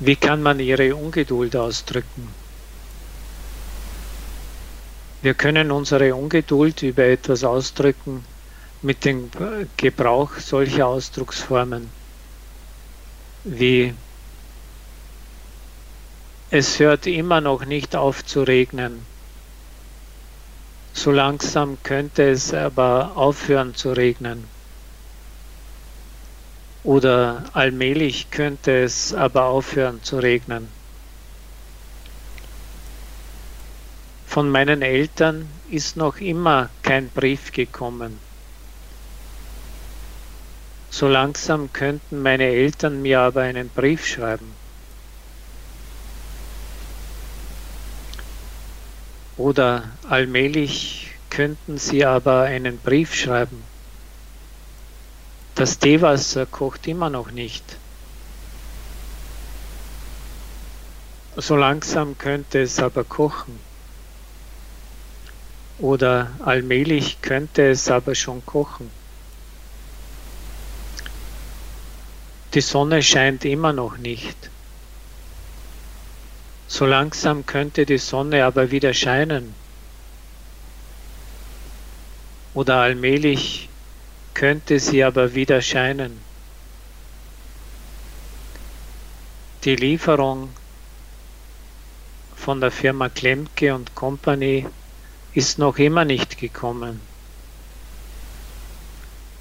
Wie kann man ihre Ungeduld ausdrücken? Wir können unsere Ungeduld über etwas ausdrücken mit dem Gebrauch solcher Ausdrucksformen wie es hört immer noch nicht auf zu regnen. So langsam könnte es aber aufhören zu regnen. Oder allmählich könnte es aber aufhören zu regnen. Von meinen Eltern ist noch immer kein Brief gekommen. So langsam könnten meine Eltern mir aber einen Brief schreiben. Oder allmählich könnten sie aber einen Brief schreiben. Das Teewasser kocht immer noch nicht. So langsam könnte es aber kochen. Oder allmählich könnte es aber schon kochen. Die Sonne scheint immer noch nicht. So langsam könnte die Sonne aber wieder scheinen. Oder allmählich könnte sie aber wieder scheinen. Die Lieferung von der Firma Klemke und Company ist noch immer nicht gekommen.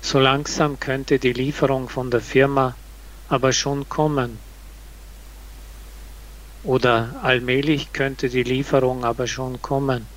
So langsam könnte die Lieferung von der Firma aber schon kommen. Oder allmählich könnte die Lieferung aber schon kommen.